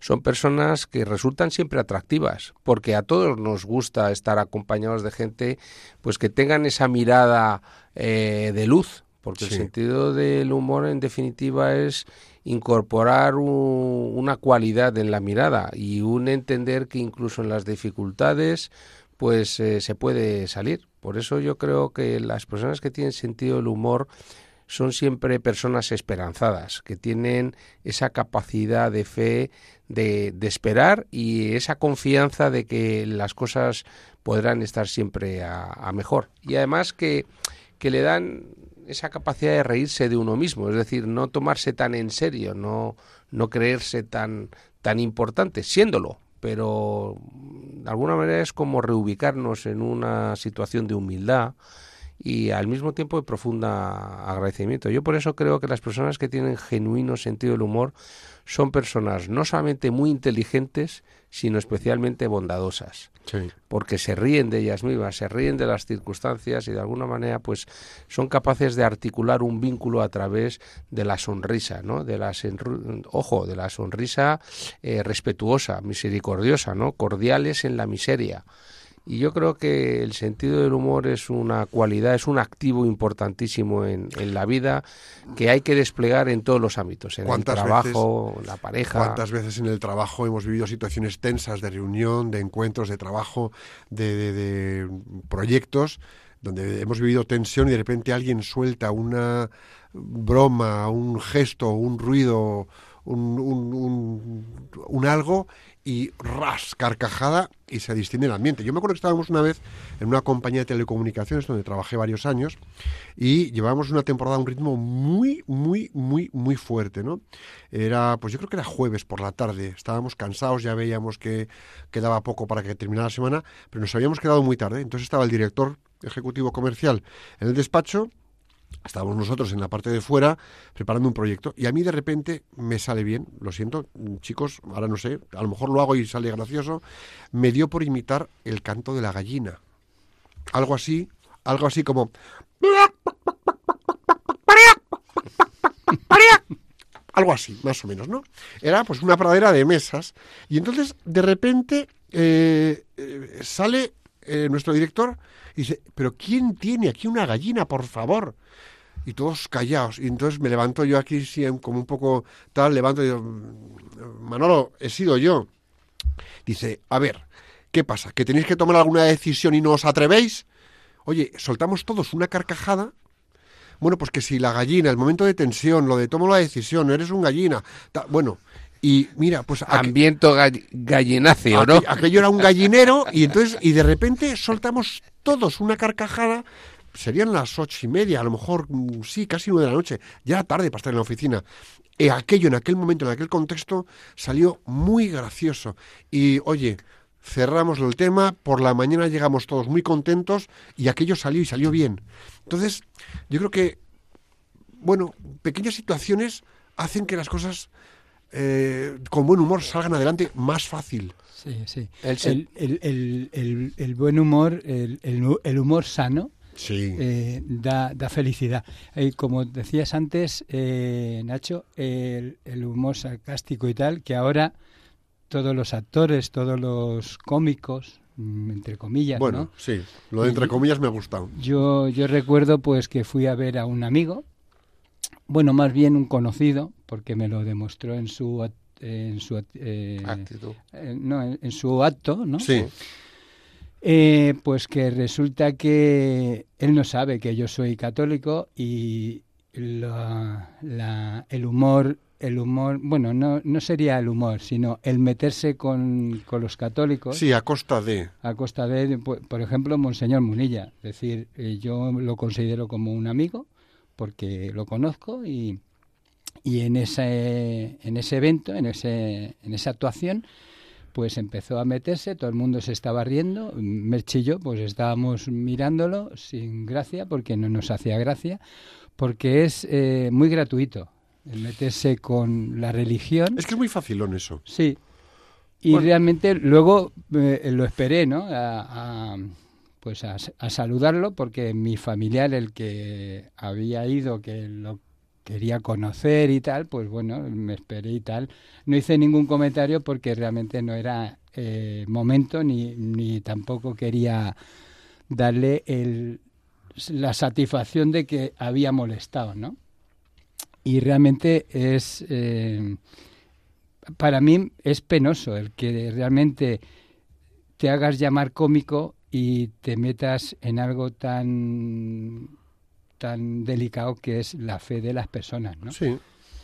son personas que resultan siempre atractivas, porque a todos nos gusta estar acompañados de gente pues que tengan esa mirada eh, de luz, porque el sentido del humor en definitiva es incorporar un- una cualidad en la mirada y un entender que incluso en las dificultades pues eh, se puede salir. Por eso yo creo que las personas que tienen sentido del humor son siempre personas esperanzadas, que tienen esa capacidad de fe de, de esperar y esa confianza de que las cosas podrán estar siempre a, mejor. Y además que, que le dan esa capacidad de reírse de uno mismo, es decir, no tomarse tan en serio, no, no creerse tan, tan importante, siéndolo, pero de alguna manera es como reubicarnos en una situación de humildad y al mismo tiempo de profunda agradecimiento. Yo por eso creo que las personas que tienen genuino sentido del humor son personas no solamente muy inteligentes, sino especialmente bondadosas Porque se ríen de ellas mismas, se ríen de las circunstancias y de alguna manera pues son capaces de articular un vínculo a través de la sonrisa, ¿no? De la ojo, de la sonrisa eh, respetuosa, misericordiosa, ¿no? Cordiales en la miseria. Y yo creo que el sentido del humor es una cualidad, es un activo importantísimo en, en la vida que hay que desplegar en todos los ámbitos, en el ¿Cuántas trabajo, en la pareja. ¿Cuántas veces en el trabajo hemos vivido situaciones tensas de reunión, de encuentros, de trabajo, de, de- de proyectos, donde hemos vivido tensión y de repente alguien suelta una broma, un gesto, un ruido, un, un- un- un algo y ras, carcajada y se distiende el ambiente. Yo me acuerdo que estábamos una vez en una compañía de telecomunicaciones donde trabajé varios años y llevábamos una temporada a un ritmo muy, muy, muy, muy fuerte, ¿no? Era, pues yo creo que era jueves por la tarde, estábamos cansados, ya veíamos que quedaba poco para que terminara la semana, pero nos habíamos quedado muy tarde, entonces estaba el director ejecutivo comercial en el despacho, estábamos nosotros en la parte de fuera preparando un proyecto y a mí de repente me sale bien, lo siento, chicos, ahora no sé, a lo mejor lo hago y sale gracioso, me dio por imitar el canto de la gallina. Algo así, algo así como algo así, más o menos, ¿no? Era pues una pradera de mesas y entonces de repente eh, eh, sale eh, nuestro director dice, pero ¿quién tiene aquí una gallina, por favor? Y todos callados. Y entonces me levanto yo aquí, sí, como un poco tal, levanto y digo, Manolo, he sido yo. Dice, a ver, ¿qué pasa? ¿Que tenéis que tomar alguna decisión y no os atrevéis? Oye, soltamos todos una carcajada. Bueno, pues que si la gallina, el momento de tensión, lo de tomo la decisión, eres un gallina. bueno, y mira, pues Ambiente gall- gallináceo, ¿no? aqu- aquello era un gallinero y entonces, y de repente soltamos todos una carcajada. Serían las ocho y media, a lo mejor, mm, sí, casi nueve de la noche. Ya era tarde para estar en la oficina. eh, aquello en aquel momento, en aquel contexto, salió muy gracioso. Y oye, cerramos el tema, por la mañana llegamos todos muy contentos y aquello salió y salió bien. Entonces, yo creo que, bueno, pequeñas situaciones hacen que las cosas eh, con buen humor salgan adelante más fácil. Sí, sí. El El, el- el- el- el buen humor, el, el- el humor sano, Sí. eh, da, da felicidad. Eh, como decías antes, eh, Nacho, el, el humor sarcástico y tal, que ahora todos los actores, todos los cómicos, mm, entre comillas, bueno, ¿no? sí. Lo de entre comillas me ha gustado. Yo, yo recuerdo pues que fui a ver a un amigo, bueno, más bien un conocido, porque me lo demostró en su act- en su eh, Actitud. eh, no, en, en su acto, ¿no? Sí. Eh, pues que resulta que él no sabe que yo soy católico y la- la- el humor, el humor, bueno, no, no sería el humor, sino el meterse con, con los católicos Sí, a costa de. a costa de, por por ejemplo, Monseñor Munilla. Es decir, eh, yo lo considero como un amigo porque lo conozco y, y en, ese, en ese evento, en, ese, en esa actuación, pues empezó a meterse, todo el mundo se estaba riendo, Merche y yo pues estábamos mirándolo sin gracia porque no nos hacía gracia, porque es eh, muy gratuito el meterse con la religión. Es que es muy facilón eso. Sí. Y Bueno. realmente luego eh, lo esperé, ¿no? A, a, pues a, saludarlo porque mi familiar, el que había ido, que lo quería conocer y tal, pues bueno, me esperé y tal. No hice ningún comentario porque realmente no era eh, momento ni, ni tampoco quería darle el, la satisfacción de que había molestado, ¿no? Y realmente es... eh, para mí es penoso el que realmente te hagas llamar cómico y te metas en algo tan tan delicado que es la fe de las personas, ¿no? Sí.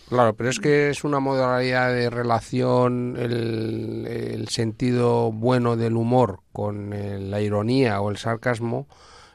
Claro, pero es que es una modalidad de relación, el, el sentido bueno del humor con eh, la ironía o el sarcasmo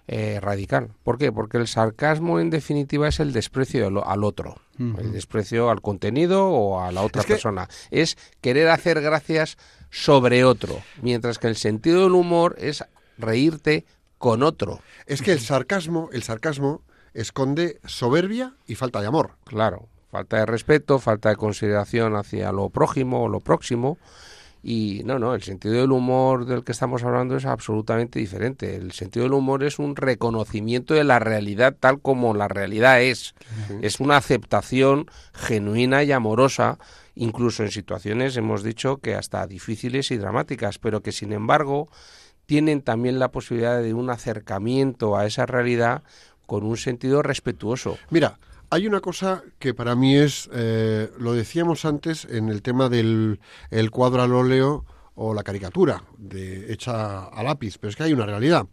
eh, radical. ¿Por qué? Porque el sarcasmo en definitiva es el desprecio al, al otro, el desprecio al contenido o a la otra Es que- persona. Es querer hacer gracias sobre otro, mientras que el sentido del humor es reírte con otro. Es que el sarcasmo, el sarcasmo esconde soberbia y falta de amor. Claro, falta de respeto, falta de consideración hacia lo prójimo o lo próximo. Y no, no, el sentido del humor del que estamos hablando es absolutamente diferente. El sentido del humor es un reconocimiento de la realidad tal como la realidad es. Es una aceptación genuina y amorosa, incluso en situaciones, hemos dicho, que hasta difíciles y dramáticas, pero que sin embargo tienen también la posibilidad de un acercamiento a esa realidad con un sentido respetuoso. Mira, hay una cosa que para mí es, eh, lo decíamos antes en el tema del el cuadro al óleo o la caricatura de, hecha a lápiz, pero es que hay una realidad.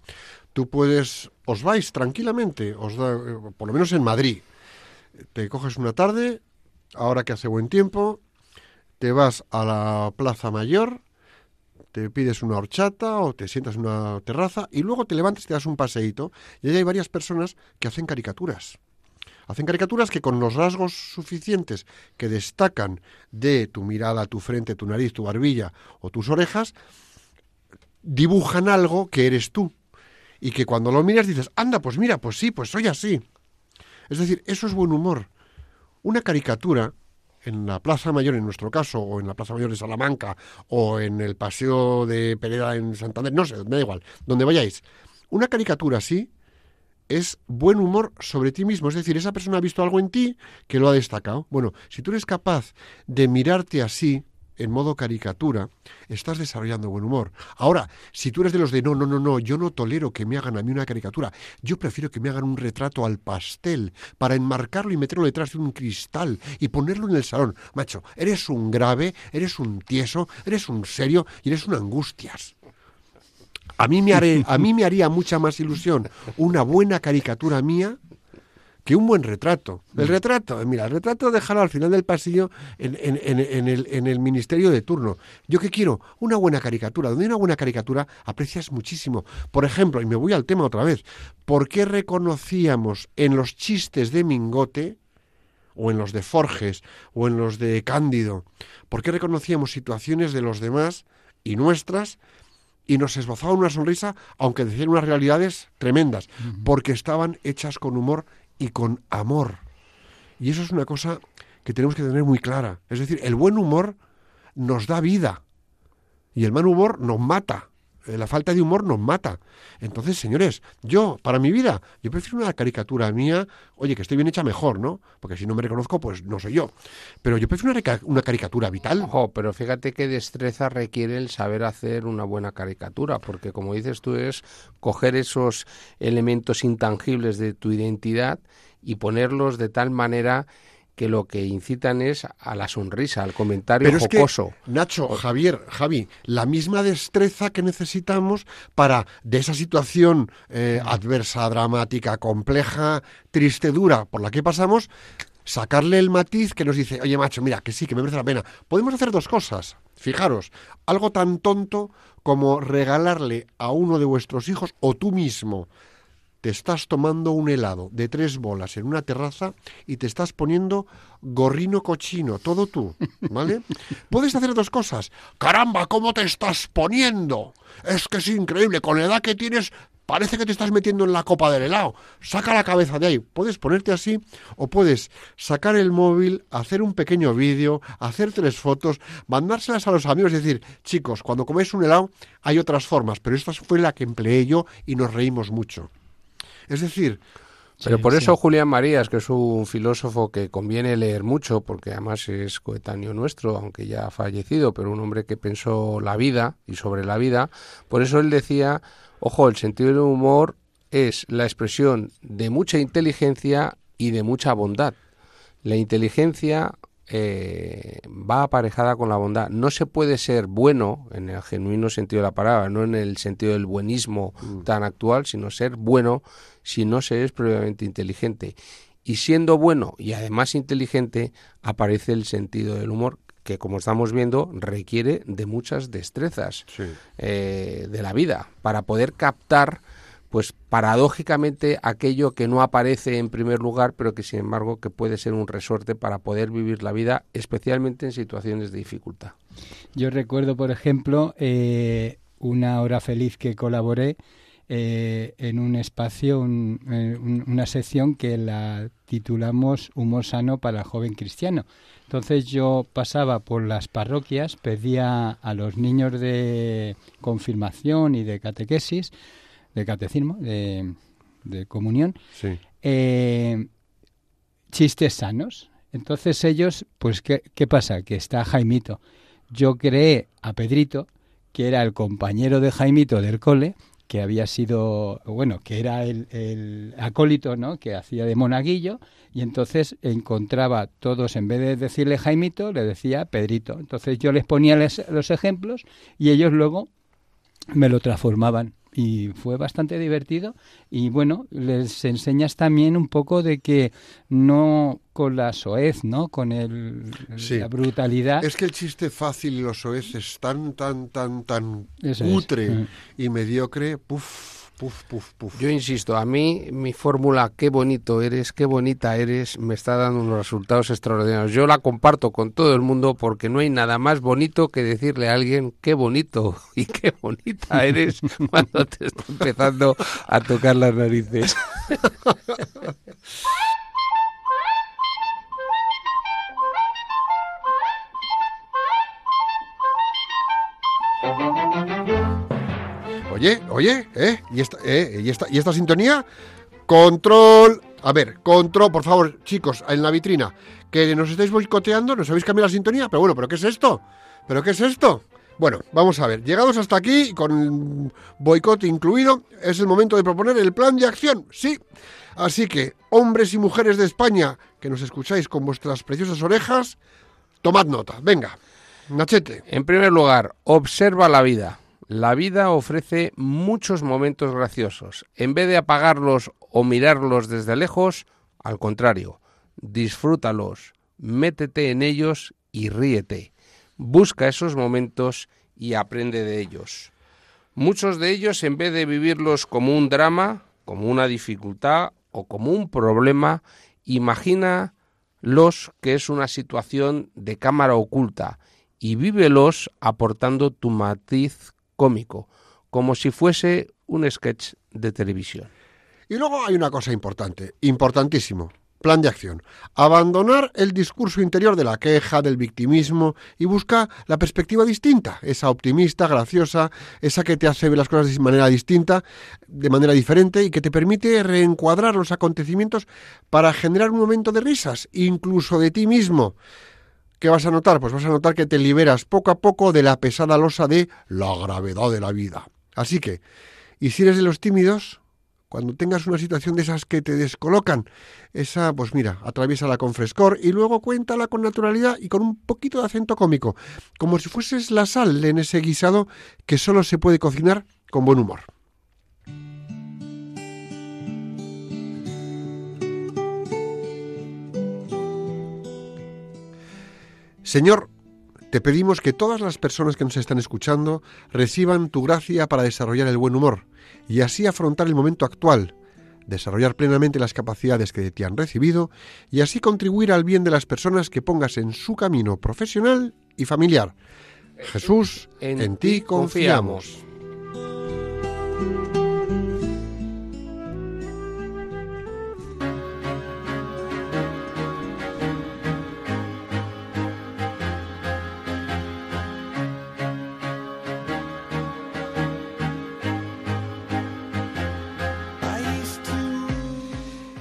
Tú puedes, os vais tranquilamente, os da, eh, por lo menos en Madrid, te coges una tarde, ahora que hace buen tiempo, te vas a la Plaza Mayor, te pides una horchata o te sientas en una terraza y luego te levantas y te das un paseíto y ahí hay varias personas que hacen caricaturas. Hacen caricaturas que con los rasgos suficientes que destacan de tu mirada, tu frente, tu nariz, tu barbilla o tus orejas, dibujan algo que eres tú. Y que cuando lo miras dices, anda, pues mira, pues sí, pues soy así. Es decir, eso es buen humor. Una caricatura en la Plaza Mayor, en nuestro caso, o en la Plaza Mayor de Salamanca, o en el Paseo de Pereda en Santander, no sé, me da igual, donde vayáis. Una caricatura así es buen humor sobre ti mismo. Es decir, esa persona ha visto algo en ti que lo ha destacado. Bueno, si tú eres capaz de mirarte así, en modo caricatura, estás desarrollando buen humor. Ahora, si tú eres de los de no, no, no, no, yo no tolero que me hagan a mí una caricatura, yo prefiero que me hagan un retrato al pastel para enmarcarlo y meterlo detrás de un cristal y ponerlo en el salón. Macho, eres un grave, eres un tieso, eres un serio y eres un angustias. A mí me, haré, a mí me haría mucha más ilusión una buena caricatura mía que un buen retrato. El retrato, mira, el retrato déjalo al final del pasillo en, en- en- en el, en el ministerio de turno. Yo que quiero una buena caricatura. Donde hay una buena caricatura aprecias muchísimo. Por ejemplo, y me voy al tema otra vez, ¿por qué reconocíamos en los chistes de Mingote o en los de Forges, o en los de Cándido? ¿Por qué reconocíamos situaciones de los demás y nuestras y nos esbozaban una sonrisa, aunque decían unas realidades tremendas, porque estaban hechas con humor y con amor. Y eso es una cosa que tenemos que tener muy clara. Es decir, el buen humor nos da vida y el mal humor nos mata. Eh, La falta de humor nos mata. Entonces, señores, yo, para mi vida, yo prefiero una caricatura mía, oye, que esté bien hecha mejor, ¿no? Porque si no me reconozco, pues no soy yo. Pero yo prefiero una caricatura vital. Ojo, pero fíjate qué destreza requiere el saber hacer una buena caricatura, porque como dices tú es coger esos elementos intangibles de tu identidad y ponerlos de tal manera que lo que incitan es a la sonrisa, al comentario Pero es que, jocoso. Nacho, Javier, Javi, la misma destreza que necesitamos para de esa situación eh, adversa, dramática, compleja, triste, dura por la que pasamos, sacarle el matiz que nos dice, oye, macho, mira, que sí, que me merece la pena. Podemos hacer dos cosas. Fijaros, algo tan tonto como regalarle a uno de vuestros hijos o tú mismo te estás tomando un helado de tres bolas en una terraza y te estás poniendo gorrino cochino, todo tú, ¿vale? Puedes hacer dos cosas. Caramba, ¿cómo te estás poniendo? Es que es increíble, con la edad que tienes parece que te estás metiendo en la copa del helado. Saca la cabeza de ahí. Puedes ponerte así o puedes sacar el móvil, hacer un pequeño vídeo, hacer tres fotos, mandárselas a los amigos y decir, chicos, cuando coméis un helado hay otras formas, pero esta fue la que empleé yo y nos reímos mucho. Es decir, Pero Sí, por sí. eso Julián Marías, que es un filósofo que conviene leer mucho, porque además es coetáneo nuestro, aunque ya ha fallecido, pero un hombre que pensó la vida y sobre la vida, por eso él decía, ojo, el sentido del humor es la expresión de mucha inteligencia y de mucha bondad. La inteligencia eh, va aparejada con la bondad. No se puede ser bueno en el genuino sentido de la palabra, no en el sentido del buenismo tan actual, sino ser bueno si no se es previamente inteligente. Y siendo bueno y además inteligente, aparece el sentido del humor que, como estamos viendo, requiere de muchas destrezas Sí. eh, de la vida para poder captar pues paradójicamente aquello que no aparece en primer lugar, pero que sin embargo que puede ser un resorte para poder vivir la vida, especialmente en situaciones de dificultad. Yo recuerdo, por ejemplo, eh, una hora feliz que colaboré eh, en un espacio, un- eh, un- una sección que la titulamos Humor sano para el joven cristiano. Entonces yo pasaba por las parroquias, pedía a los niños de confirmación y de catequesis, de catecismo, de, de comunión, Sí. eh, chistes sanos. Entonces ellos, pues, ¿qué, qué pasa? Que está Jaimito. Yo creé a Pedrito, que era el compañero de Jaimito del cole, que había sido, bueno, que era el, el acólito, ¿no? Que hacía de monaguillo, y entonces encontraba todos, en vez de decirle Jaimito, le decía Pedrito. Entonces yo les ponía les- los ejemplos y ellos luego me lo transformaban y fue bastante divertido y bueno les enseñas también un poco de que no con la soez no con el Sí. la brutalidad Es que el chiste fácil y los soez es tan, tan, tan, tan Eso cutre Mm. y mediocre. Puf, puf, puf, puf. Yo insisto, a mí mi fórmula qué bonito eres, qué bonita eres, me está dando unos resultados extraordinarios. Yo la comparto con todo el mundo porque no hay nada más bonito que decirle a alguien qué bonito y qué bonita eres cuando te está empezando a tocar las narices. Oye, ¿eh? ¿Y esta, eh? ¿Y esta, ¿Y esta sintonía? Control. A ver, control, por favor, chicos, en la vitrina. Que nos estáis boicoteando, nos habéis cambiado la sintonía, pero bueno, ¿pero qué es esto? ¿Pero qué es esto? Bueno, vamos a ver, llegados hasta aquí, con boicot incluido, es el momento de proponer el plan de acción, sí. Así que, hombres y mujeres de España, que nos escucháis con vuestras preciosas orejas, tomad nota, venga, Nachete. En primer lugar, observa la vida. La vida ofrece muchos momentos graciosos. En vez de apagarlos o mirarlos desde lejos, al contrario, disfrútalos, métete en ellos y ríete. Busca esos momentos y aprende de ellos. Muchos de ellos, en vez de vivirlos como un drama, como una dificultad o como un problema, imagina los que es una situación de cámara oculta y vívelos aportando tu matiz cómico, como si fuese un sketch de televisión. Y luego hay una cosa importante, importantísimo. Plan de acción. Abandonar el discurso interior de la queja, del victimismo y busca la perspectiva distinta, esa optimista, graciosa, esa que te hace ver las cosas de manera distinta, de manera diferente y que te permite reencuadrar los acontecimientos para generar un momento de risas, incluso de ti mismo. ¿Qué vas a notar? Pues vas a notar que te liberas poco a poco de la pesada losa de la gravedad de la vida. Así que, y si eres de los tímidos, cuando tengas una situación de esas que te descolocan, esa, pues mira, atraviésala con frescor y luego cuéntala con naturalidad y con un poquito de acento cómico, como si fueses la sal en ese guisado que solo se puede cocinar con buen humor. Señor, te pedimos que todas las personas que nos están escuchando reciban tu gracia para desarrollar el buen humor y así afrontar el momento actual, desarrollar plenamente las capacidades que te han recibido y así contribuir al bien de las personas que pongas en su camino profesional y familiar. Jesús, en, ti confiamos.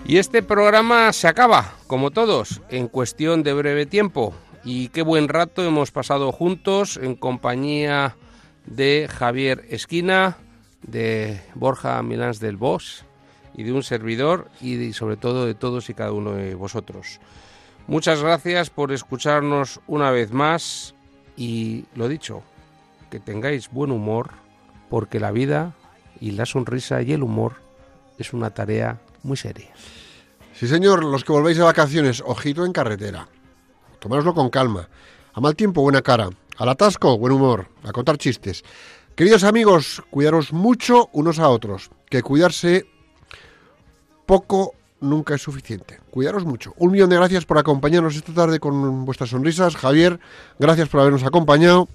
Y este programa se acaba, como todos, en cuestión de breve tiempo. Y qué buen rato hemos pasado juntos en compañía de Javier Esquina, de Borja Milans del Bosch y de un servidor y sobre todo de todos y cada uno de vosotros. Muchas gracias por escucharnos una vez más y lo dicho, que tengáis buen humor porque la vida y la sonrisa y el humor es una tarea muy seria. Sí, señor, los que volvéis de vacaciones, ojito en carretera. Tomároslo con calma. A mal tiempo, buena cara. Al atasco, buen humor. A contar chistes. Queridos amigos, cuidaros mucho unos a otros. Que cuidarse poco nunca es suficiente. Cuidaros mucho. Un millón de gracias por acompañarnos esta tarde con vuestras sonrisas. Javier, gracias por habernos acompañado.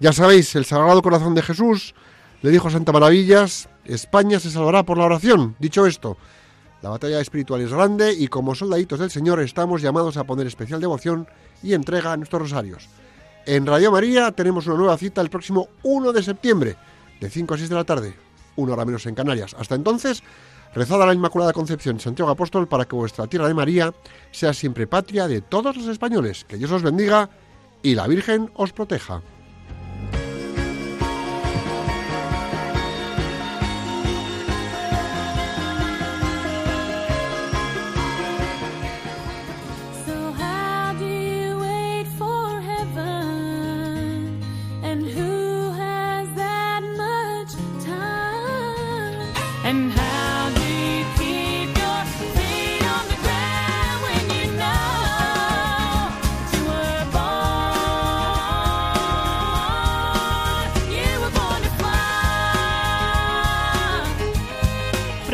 Ya sabéis, el Sagrado Corazón de Jesús le dijo a Santa Maravillas, España se salvará por la oración. Dicho esto, la batalla espiritual es grande y como soldaditos del Señor estamos llamados a poner especial devoción y entrega a nuestros rosarios. En Radio María tenemos una nueva cita el próximo 1 de septiembre, de 5 a 6 de la tarde, una hora menos en Canarias. Hasta entonces, rezad a la Inmaculada Concepción Santiago Apóstol para que vuestra tierra de María sea siempre patria de todos los españoles. Que Dios os bendiga y la Virgen os proteja.